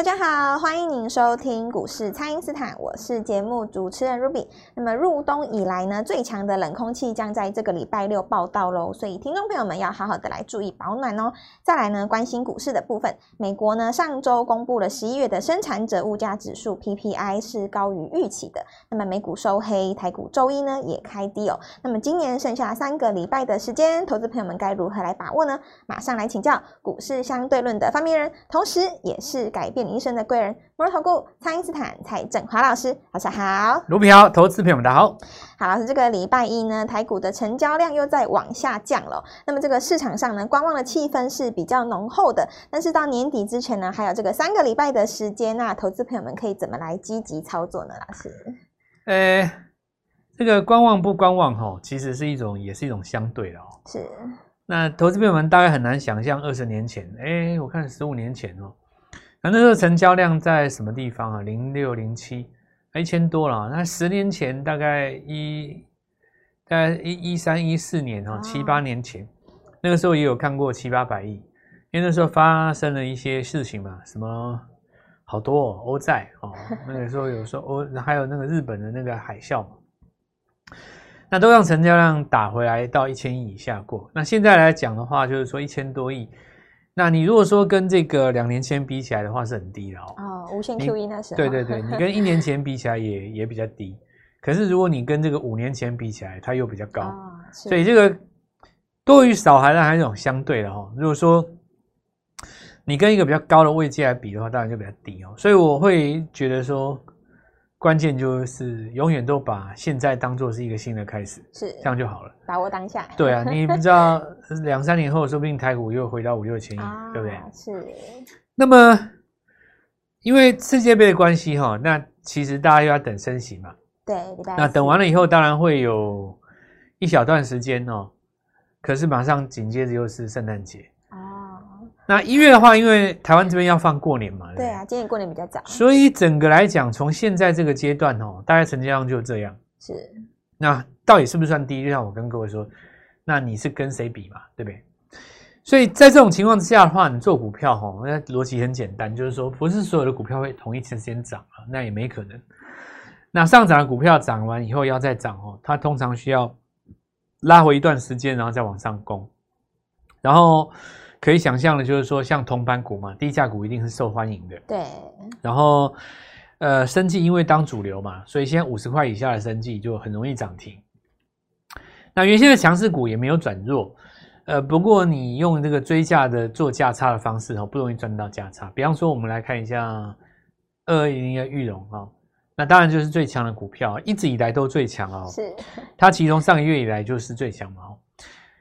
大家好，欢迎您收听股市蔡因斯坦，我是节目主持人 Ruby。那么入冬以来呢，最强的冷空气将在这个礼拜六报道喽，所以听众朋友们要好好的来注意保暖哦。再来呢，关心股市的部分，美国呢上周公布了十一月的生产者物价指数 PPI 是高于预期的，那么美股收黑，台股周一呢也开低哦。那么今年剩下三个礼拜的时间，投资朋友们该如何来把握呢？马上来请教股市相对论的发明人，同时也是改变。一生的贵人，摩尔投顾蔡因斯坦蔡振华老师，早上好。卢平好，投资朋友们大家好。好，老师，这个礼拜一呢，台股的成交量又在往下降了。那么这个市场上呢，观望的气氛是比较浓厚的。但是到年底之前呢，还有这个三个礼拜的时间，那投资朋友们可以怎么来积极操作呢？老师，呃，这个观望不观望哈，其实是一种，也是一种相对的哦。是。那投资朋友们大概很难想象，二十年前，哎，我看十五年前哦。那那时候成交量在什么地方啊？零六零七，一千多了。那十年前大概一，大概一一三一四年啊，七八年前，那个时候也有看过七八百亿，因为那时候发生了一些事情嘛，什么好多欧债哦，那个时候有时候欧还有那个日本的那个海啸嘛，那都让成交量打回来到一千亿以下过。那现在来讲的话，就是说一千多亿。那你如果说跟这个两年前比起来的话，是很低的哦。哦，无限 QE 那时候。对对对，你跟一年前比起来也也比较低。可是如果你跟这个五年前比起来，它又比较高。哦、所以这个多与少还是还是一种相对的哈、哦。如果说你跟一个比较高的位阶来比的话，当然就比较低哦。所以我会觉得说。关键就是永远都把现在当做是一个新的开始，是这样就好了。把握当下。对啊，你不知道两三年后说不定台股又回到五六千亿，啊、对不对？是。那么，因为世界杯的关系哈，那其实大家又要等升息嘛。对。那等完了以后，当然会有一小段时间哦。可是马上紧接着又是圣诞节。那一月的话，因为台湾这边要放过年嘛，对，对啊，今年过年比较早，所以整个来讲，从现在这个阶段哦，大概成交量就这样。是，那到底是不是算低？就像我跟各位说，那你是跟谁比嘛，对不对？所以在这种情况之下的话，你做股票哈，那逻辑很简单，就是说不是所有的股票会同一时间涨啊，那也没可能。那上涨的股票涨完以后要再涨哦，它通常需要拉回一段时间，然后再往上攻，然后。可以想象的，就是说，像铜板股嘛，低价股一定是受欢迎的。对。然后，呃，生技因为当主流嘛，所以现在五十块以下的生技就很容易涨停。那原先的强势股也没有转弱，呃，不过你用这个追价的做价差的方式哦，不容易赚到价差。比方说，我们来看一下二二零零的玉龙啊，那当然就是最强的股票，一直以来都最强哦。是。它其实从上个月以来就是最强嘛。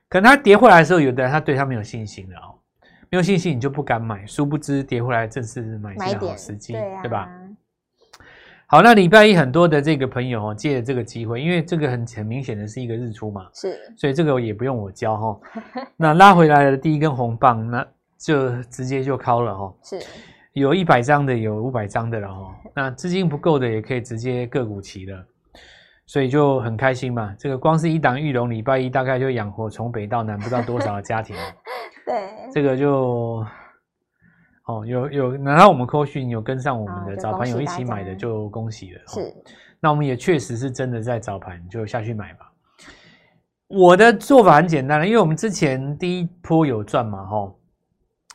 可能它跌回来的时候，有的人他对它没有信心了哦，没有信心你就不敢买，殊不知跌回来正是买进的好时机，对，啊、对吧？好，那礼拜一很多的这个朋友哦，借着这个机会，因为这个很很明显的是一个日出嘛，是，所以这个也不用我教哈。那拉回来的第一根红棒，那就直接就敲了哈，是，有一百张的，有五百张的了哈。那资金不够的也可以直接个股齐了。所以就很开心嘛，这个光是一档玉龙礼拜一大概就养活从北到南不知道多少的家庭。对，这个就哦有有拿到我们扣讯有跟上我们的早盘有一起买的就恭喜了。是，那我们也确实是真的在早盘就下去买吧。我的做法很简单了，因为我们之前第一波有赚嘛，吼，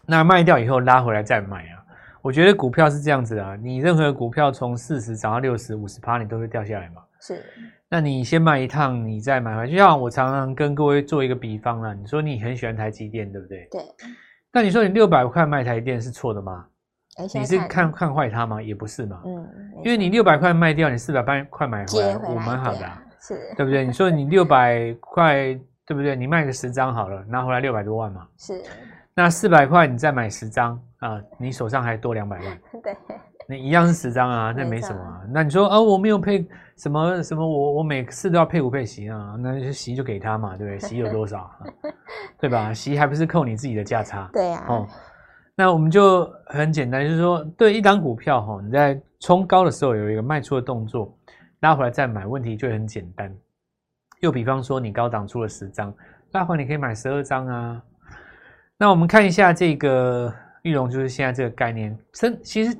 那卖掉以后拉回来再买啊。我觉得股票是这样子啊，你任何股票从四十涨到六十五十趴，你都会掉下来嘛。是，那你先卖一趟，你再买回来。就像我常常跟各位做一个比方啦，你说你很喜欢台积电，对不对？对。那你说你六百块卖台积电是错的吗？你是看看坏它吗？也不是嘛。嗯。因为你六百块卖掉，你四百八块买回来，我蛮好的，是，对不对？你说你 六百块，对不对？你卖个十张好了，拿回来六百多万嘛。是。那四百块你再买十张啊，你手上还多两百万。对。你一样是十张啊，那没什么啊。那你说啊，我没有配什么什么，我我每次都要配股配息啊，那就息就给他嘛，对不对？息有多少，对吧？息还不是扣你自己的价差？对呀。哦，那我们就很简单，就是说，对一档股票哈，你在冲高的时候有一个卖出的动作，拉回来再买，问题就很简单。又比方说，你高档出了十张，拉回来你可以买十二张啊。那我们看一下这个裕隆就是现在这个概念，真其实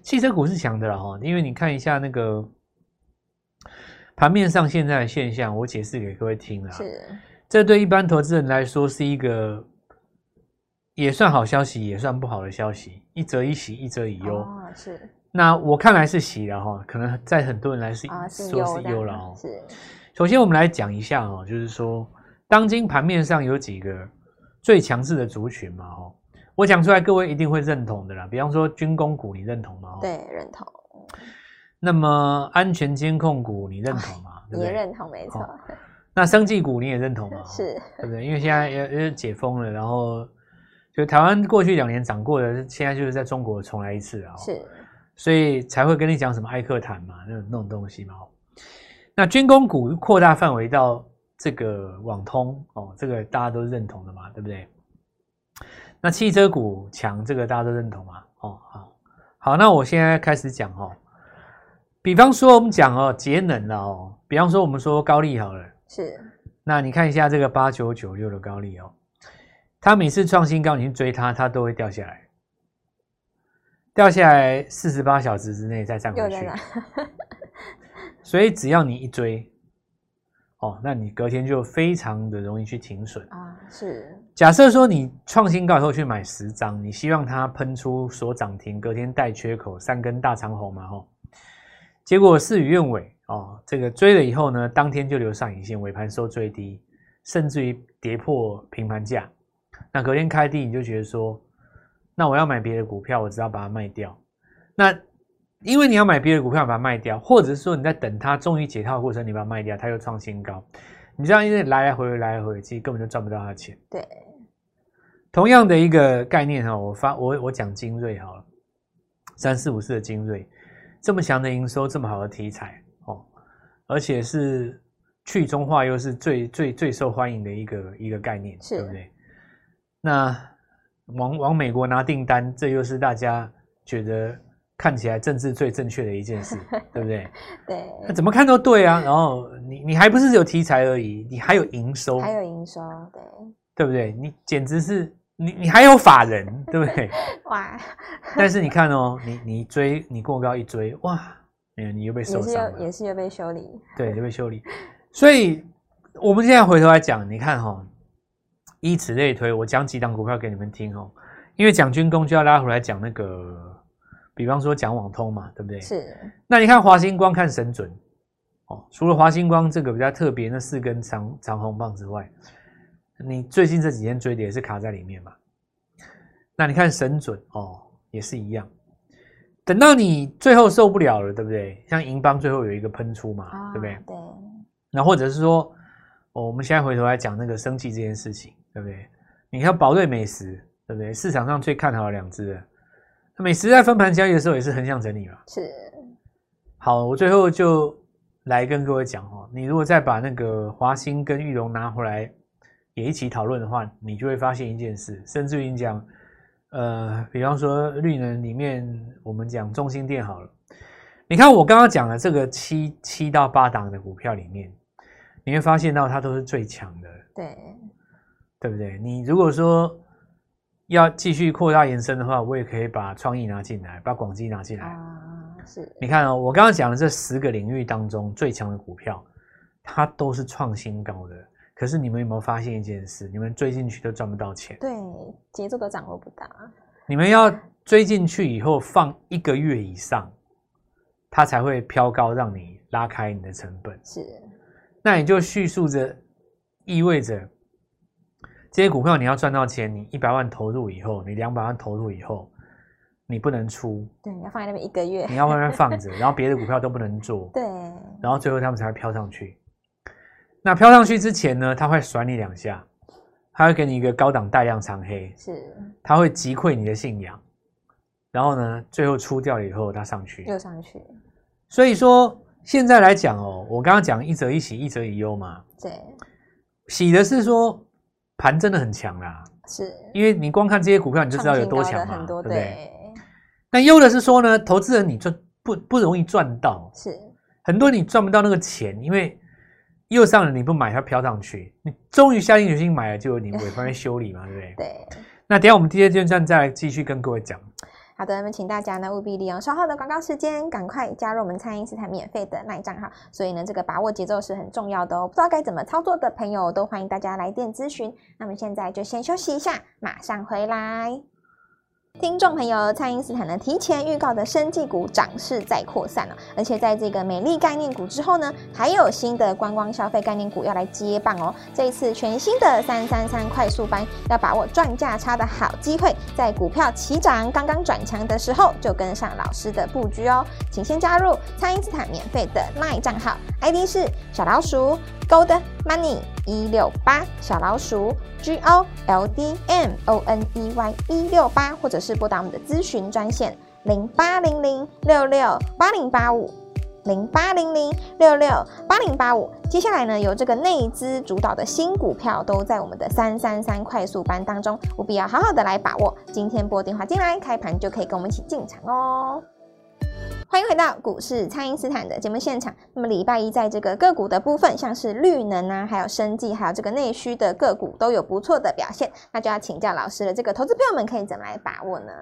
汽车股是强的了哈，因为你看一下那个盘面上现在的现象，我解释给各位听了。是，这对一般投资人来说是一个也算好消息，也算不好的消息，一则一喜，一则以忧。哦，是。那我看来是喜的哈，可能在很多人来是、啊、是忧了哦。是。首先我们来讲一下哦，就是说当今盘面上有几个最强势的族群嘛哦。我讲出来，各位一定会认同的啦。比方说军工股，你认同吗？对，认同。那么安全监控股，你认同吗？你也认同，没错。那生技股你也认同吗？是，对不对？因为现在也也解封了，然后就台湾过去两年涨过的，现在就是在中国重来一次啊。是，所以才会跟你讲什么艾克坦嘛，那种那种东西嘛。那军工股扩大范围到这个网通哦，这个大家都认同的嘛，对不对？那汽车股强，这个大家都认同吗？哦，好，好，那我现在开始讲哦。比方说，我们讲哦，节能了哦。比方说，我们说高利好了，是。那你看一下这个八九九六的高利哦，它每次创新高，你去追它，它都会掉下来，掉下来四十八小时之内再站回去。所以只要你一追。哦，那你隔天就非常的容易去停损啊。是，假设说你创新高以后去买十张，你希望它喷出锁涨停，隔天带缺口三根大长红嘛？吼，结果事与愿违哦。这个追了以后呢，当天就留上影线，尾盘收最低，甚至于跌破平盘价。那隔天开低，你就觉得说，那我要买别的股票，我只要把它卖掉。那因为你要买别的股票把它卖掉，或者是说你在等它终于解套的过程，你把它卖掉，它又创新高，你这样一直来来回回来来回，其实根本就赚不到它钱。对，同样的一个概念哈，我发我我讲精锐好了，三四五四的精锐，这么强的营收，这么好的题材哦，而且是去中化又是最最最受欢迎的一个一个概念，对不对？那往往美国拿订单，这又是大家觉得。看起来政治最正确的一件事，对不对？对，那怎么看都对啊。然后你你还不是有题材而已，你还有营收，还有营收，对，对不对？你简直是你你还有法人，对不对？哇！但是你看哦，你你追你过高一追，哇，你你又被受伤了，也是又也是又被修理，对，又被修理。所以我们现在回头来讲，你看哈、哦，以此类推，我讲几档股票给你们听哦，因为讲军工就要拉回来讲那个。比方说讲网通嘛，对不对？是。那你看华星光看神准，哦，除了华星光这个比较特别那四根长长红棒之外，你最近这几天追的也是卡在里面嘛。那你看神准哦，也是一样。等到你最后受不了了，对不对？像银邦最后有一个喷出嘛，哦、对不对？对。那或者是说，哦，我们现在回头来讲那个生气这件事情，对不对？你看宝瑞美食，对不对？市场上最看好的两只。美食在分盘交易的时候也是横向整理嘛？是。好，我最后就来跟各位讲哦，你如果再把那个华兴跟玉龙拿回来也一起讨论的话，你就会发现一件事，甚至于你讲，呃，比方说绿能里面，我们讲中心电好了，你看我刚刚讲的这个七七到八档的股票里面，你会发现到它都是最强的，对，对不对？你如果说。要继续扩大延伸的话，我也可以把创意拿进来，把广基拿进来。啊，是。你看哦，我刚刚讲的这十个领域当中最强的股票，它都是创新高的。可是你们有没有发现一件事？你们追进去都赚不到钱。对，节奏都掌握不到。你们要追进去以后放一个月以上，它才会飘高，让你拉开你的成本。是。那你就叙述着，意味着。这些股票你要赚到钱，你一百万投入以后，你两百万投入以后，你不能出。对，你要放在那边一个月。你要慢慢放着，然后别的股票都不能做。对。然后最后他们才会飘上去。那飘上去之前呢，它会甩你两下，它会给你一个高档带量长黑。是。它会击溃你的信仰，然后呢，最后出掉了以后，它上去。又上去。所以说现在来讲哦，我刚刚讲一则一喜，一则一忧嘛。对。喜的是说。盘真的很强啦，是因为你光看这些股票你就知道有多强嘛，对不对？那忧的是说呢，投资人你赚不不容易赚到，是很多你赚不到那个钱，因为又上了你不买它飘上去，你终于下定决心买了，就有你尾盘 修理嘛，对不对？对。那等下我们第二阶段再来继续跟各位讲。好的，那么请大家呢务必利用稍后的广告时间，赶快加入我们蔡因斯坦免费的 LINE 账号。所以呢，这个把握节奏是很重要的哦。不知道该怎么操作的朋友，都欢迎大家来电咨询。那么现在就先休息一下，马上回来。听众朋友，蔡因斯坦呢提前预告的生技股涨势在扩散了，而且在这个美丽概念股之后呢，还有新的观光消费概念股要来接棒哦。这一次全新的三三三快速班，要把握赚价差的好机会，在股票起涨刚刚转强的时候，就跟上老师的布局哦。请先加入蔡因斯坦免费的 LINE 账号，ID 是小老鼠 Gold Money 一六八小老鼠。G O L D M O N E Y 一六八，或者是拨打我们的咨询专线零八零零六六八零八五零八零零六六八零八五。接下来呢，由这个内资主导的新股票都在我们的三三三快速班当中，务必要好好的来把握。今天拨电话进来，开盘就可以跟我们一起进场哦。欢迎回到股市，蔡因斯坦的节目现场。那么礼拜一在这个个股的部分，像是绿能啊，还有生技，还有这个内需的个股都有不错的表现。那就要请教老师了，这个投资朋友们可以怎么来把握呢？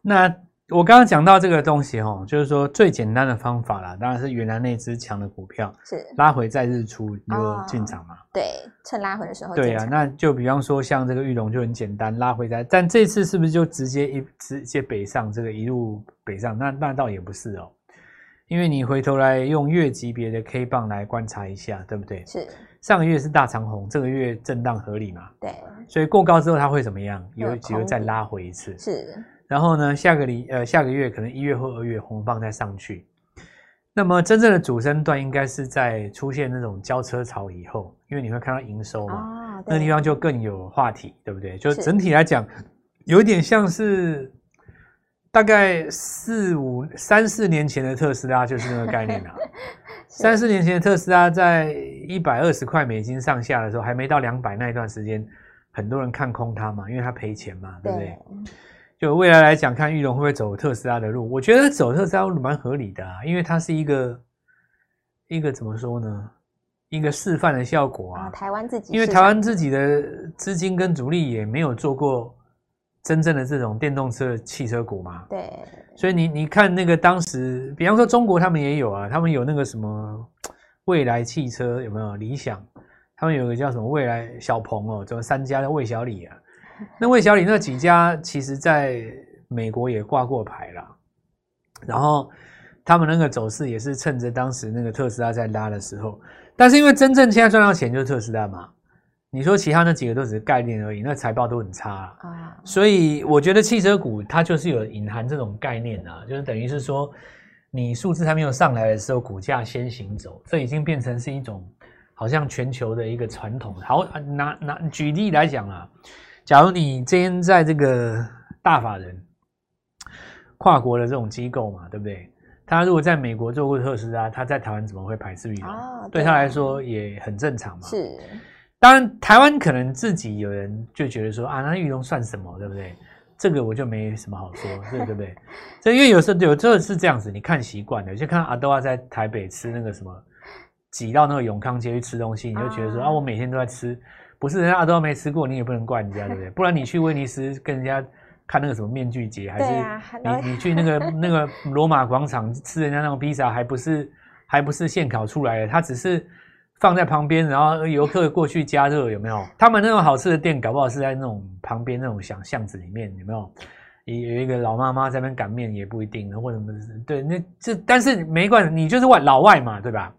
那我刚刚讲到这个东西哦，就是说最简单的方法啦，当然是原来那只强的股票是拉回再日出你就进场嘛。哦，对，趁拉回的时候。对啊，那就比方说像这个玉龙就很简单，拉回在，但这次是不是就直接一直接北上，这个一路北上？那那倒也不是哦。因为你回头来用月级别的 K 棒来观察一下，对不对？是上个月是大长红，这个月震荡合理嘛？对。所以过高之后它会怎么样？有机会再拉回一次。是。然后呢，下个礼呃下个月可能一月或二月红棒再上去。那么真正的主升段应该是在出现那种交车潮以后，因为你会看到营收嘛，哦、那个地方就更有话题，对不对？就整体来讲，有点像是。大概四五三四年前的特斯拉就是那个概念啊。三四年前的特斯拉在一百二十块美金上下的时候，还没到两百那一段时间，很多人看空它嘛，因为它赔钱嘛，对不对？就未来来讲，看玉龙会不会走特斯拉的路？我觉得走特斯拉路蛮合理的啊，因为它是一个一个怎么说呢？一个示范的效果啊。台湾自己，因为台湾自己的资金跟主力也没有做过。真正的这种电动车汽车股嘛，对，所以你你看那个当时，比方说中国他们也有啊，他们有那个什么未来汽车有没有？理想，他们有个叫什么未来小鹏哦，这三家的魏小李啊，那魏小李那几家其实在美国也挂过牌了，然后他们那个走势也是趁着当时那个特斯拉在拉的时候，但是因为真正现在赚到钱就是特斯拉嘛。你说其他那几个都只是概念而已，那财报都很差啊，啊。所以我觉得汽车股它就是有隐含这种概念啊，就是等于是说，你数字还没有上来的时候，股价先行走，这已经变成是一种好像全球的一个传统。好，拿拿举例来讲啊，假如你今天在这个大法人跨国的这种机构嘛，对不对？他如果在美国做过特斯拉，他在台湾怎么会排斥裕隆？啊，对他来说也很正常嘛。是。当然，台湾可能自己有人就觉得说啊，那裕隆算什么，对不对？这个我就没什么好说，对 对不对？这因为有时候有时候是这样子，你看习惯了，就看阿多啊在台北吃那个什么，挤到那个永康街去吃东西，你就觉得说啊，我每天都在吃，不是人家阿多没吃过，你也不能怪人家，对不对？不然你去威尼斯跟人家看那个什么面具节，还是你你去那个 那个罗马广场吃人家那种披萨，还不是还不是现烤出来的，它只是。放在旁边，然后游客过去加热，有没有？他们那种好吃的店，搞不好是在那种旁边那种小巷子里面，有没有？有一个老妈妈在那边擀面，也不一定，或者什么？对，那这但是没关系，你就是外老外嘛，对吧？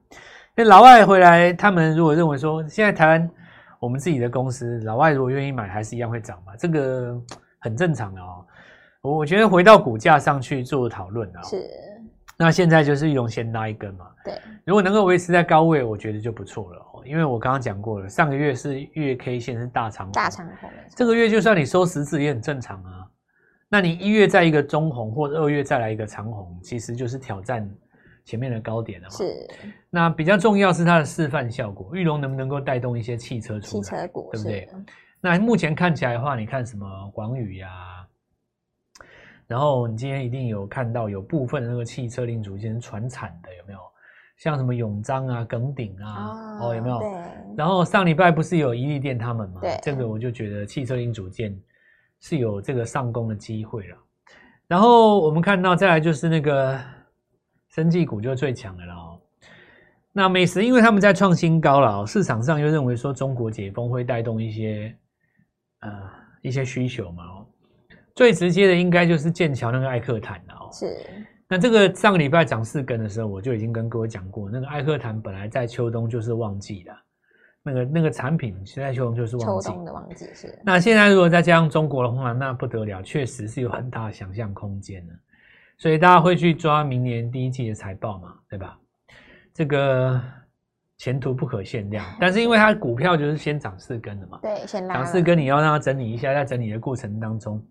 那老外回来，他们如果认为说，现在台湾我们自己的公司，老外如果愿意买，还是一样会涨嘛，这个很正常的哦。我觉得回到股价上去做讨论啊。是。那现在就是裕隆先拉一根嘛，对，如果能够维持在高位，我觉得就不错了哦。因为我刚刚讲过了，上个月是月 K 线是大长红，大长红，这个月就算你收十字也很正常啊。那你一月再一个中红，或者二月再来一个长红，其实就是挑战前面的高点了嘛。是。那比较重要是它的示范效果，玉龙能不能够带动一些汽车出来，汽车股，对不对？那目前看起来的话，你看什么广宇呀？然后你今天一定有看到有部分的那个汽车零组件传产的有没有？像什么永章啊、耿鼎啊，哦，哦有没有？对。然后上礼拜不是有一利电他们吗？对。这个我就觉得汽车零组件是有这个上攻的机会了。然后我们看到再来就是那个生技股就最强的了哦。那美食因为他们在创新高了哦，市场上又认为说中国解封会带动一些呃一些需求嘛哦。最直接的应该就是剑桥那个艾克坦了哦。是。那这个上个礼拜涨四根的时候，我就已经跟各位讲过，那个艾克坦本来在秋冬就是旺季的，那个那个产品现在秋冬就是旺季。秋冬的旺季是。那现在如果再加上中国的话，那不得了，确实是有很大的想象空间的。所以大家会去抓明年第一季的财报嘛，对吧？这个前途不可限量。但是因为它的股票就是先涨四根的嘛，对，先涨四根，你要让它整理一下，在整理的过程当中。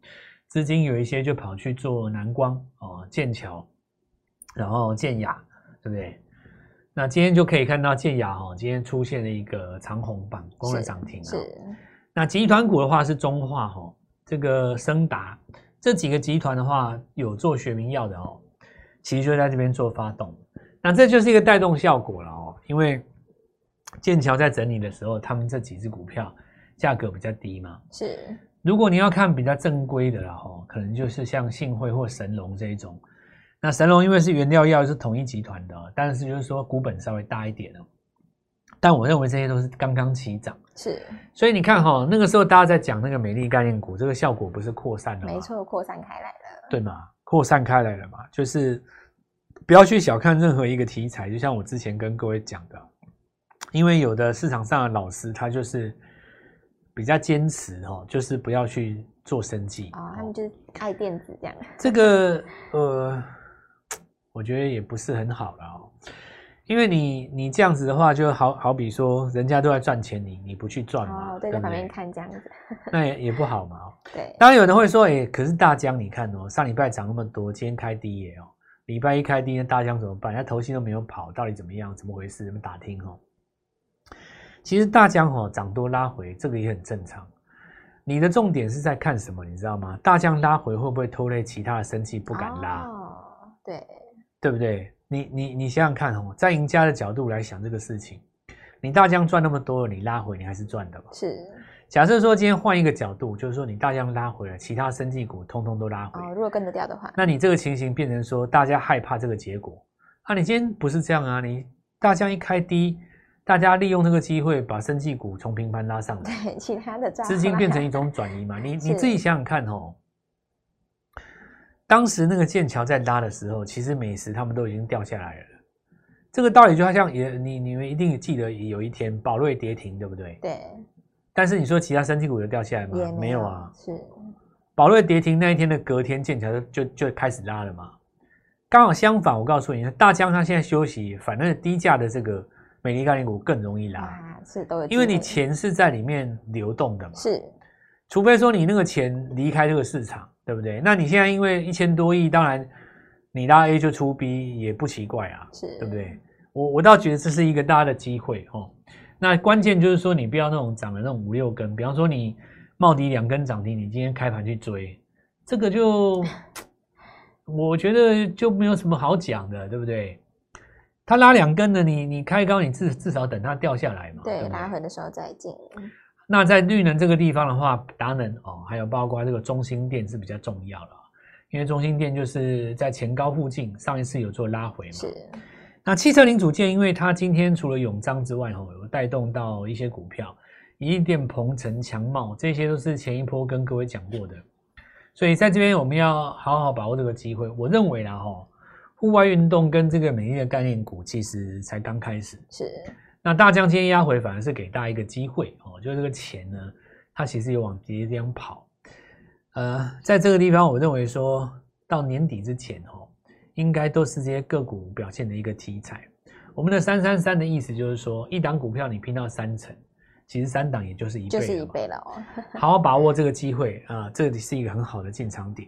资金有一些就跑去做南光哦，剑桥，然后建雅，对不对？那今天就可以看到建雅哦，今天出现了一个长红板，攻了涨停啊。是。那集团股的话是中化哦，这个升达这几个集团的话有做学名药的哦，其实就在这边做发动。那这就是一个带动效果了哦，因为剑桥在整理的时候，他们这几只股票价格比较低嘛。是。如果你要看比较正规的了哈，可能就是像信汇或神龙这一种。那神龙因为是原料药是统一集团的，但是就是说股本稍微大一点哦。但我认为这些都是刚刚起涨，是。所以你看哈，那个时候大家在讲那个美丽概念股，这个效果不是扩散了吗？没错，扩散开来了，对嘛？扩散开来了嘛，就是不要去小看任何一个题材，就像我之前跟各位讲的，因为有的市场上的老师他就是。比较坚持哦，就是不要去做生计哦，他们就是爱电子这样。这个呃，我觉得也不是很好了哦，因为你你这样子的话，就好好比说人家都在赚钱，你你不去赚嘛，哦，对，在旁边看这样子，那也也不好嘛。对，当然有人会说，哎，可是大江你看哦，上礼拜涨那么多，今天开低耶哦，礼拜一开低，那大江怎么办？人家投信都没有跑，到底怎么样？怎么回事？怎么打听哦？其实大江哦涨多拉回，这个也很正常。你的重点是在看什么？你知道吗？大江拉回会不会拖累其他的生气不敢拉？哦，对，对不对？你你你想想看哦，在赢家的角度来想这个事情，你大疆赚那么多了，你拉回你还是赚的嘛？是。假设说今天换一个角度，就是说你大疆拉回了，其他生技股通通都拉回。哦，如果跟得掉的话，那你这个情形变成说大家害怕这个结果啊？你今天不是这样啊？你大疆一开低。大家利用这个机会把生技股从平盘拉上来，对，其他的资金变成一种转移嘛？你 你自己想想看哦，当时那个剑桥在拉的时候，其实美食他们都已经掉下来了。这个道理就好像也你你们一定记得有一天宝瑞跌停，对不对？对。但是你说其他生技股有掉下来吗？也没有，啊。是。宝瑞跌停那一天的隔天，剑桥就就就开始拉了嘛。刚好相反，我告诉你，大江他现在休息，反正低价的这个。美丽概念股更容易拉，啊、是都有，因为你钱是在里面流动的嘛，是，除非说你那个钱离开这个市场，对不对？那你现在因为一千多亿，当然你拉 A 就出 B 也不奇怪啊，是对不对？我我倒觉得这是一个大的机会哦。那关键就是说你不要那种涨了那种五六根，比方说你茂迪两根涨停，你今天开盘去追，这个就 我觉得就没有什么好讲的，对不对？它拉两根的，你你开高，你至至少等它掉下来嘛。对，对对拉回的时候再进。那在绿能这个地方的话，达能哦，还有包括这个中心电是比较重要了，因为中心电就是在前高附近，上一次有做拉回嘛。是。那汽车零组件，因为它今天除了永章之外，哦，有带动到一些股票，一电、鹏程、强茂，这些都是前一波跟各位讲过的，所以在这边我们要好好把握这个机会。我认为啦，哈。户外运动跟这个美丽的概念股其实才刚开始，是。那大降今天压回，反而是给大家一个机会哦，就这个钱呢，它其实有往别的地方跑。呃，在这个地方，我认为说到年底之前哦，应该都是这些个股表现的一个题材。我们的三三三的意思就是说，一档股票你拼到三成，其实三档也就是一倍，就是一倍了哦。好好把握这个机会啊，呃，这里是一个很好的进场点。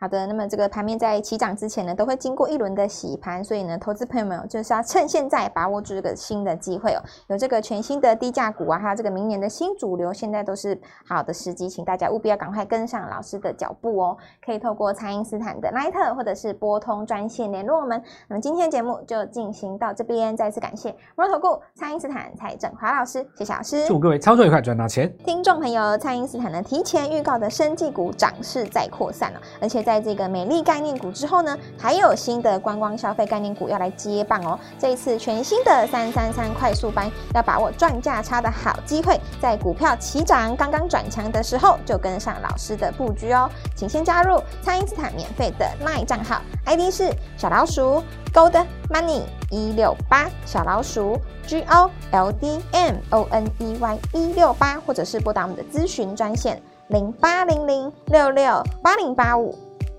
好的，那么这个盘面在起涨之前呢，都会经过一轮的洗盘，所以呢，投资朋友们就是要趁现在把握住这个新的机会哦。有这个全新的低价股啊，还有这个明年的新主流，现在都是好的时机，请大家务必要赶快跟上老师的脚步哦。可以透过蔡因斯坦的 LINE 或者是拨通专线联络我们。那么今天节目就进行到这边，再次感谢摩尔投顾蔡因斯坦蔡振华老师，谢谢老师。祝各位操作愉快，赚到钱。听众朋友，蔡因斯坦呢提前预告的生技股涨势在扩散了，而且在这个美丽概念股之后呢，还有新的观光消费概念股要来接棒哦。这一次全新的三三三快速班，要把握赚价差的好机会，在股票起涨刚刚转强的时候，就跟上老师的布局哦。请先加入蔡因斯坦免费的卖账号，ID 是小老鼠 Gold Money 一六八，小老鼠 G O L D M O N E Y 一六八，或者是拨打我们的咨询专线零八零零六六八零八五。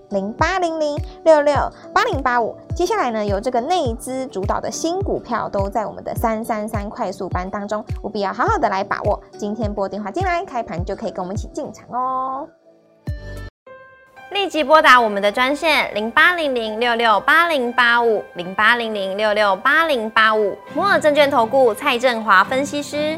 零八零零六六八零八五，接下来呢，由这个内资主导的新股票都在我们的三三三快速班当中，务必要好好的来把握。今天拨电话进来，开盘就可以跟我们一起进场哦。立即拨打我们的专线零八零零六六八零八五零八零零六六八零八五，摩尔证券投顾蔡振华分析师。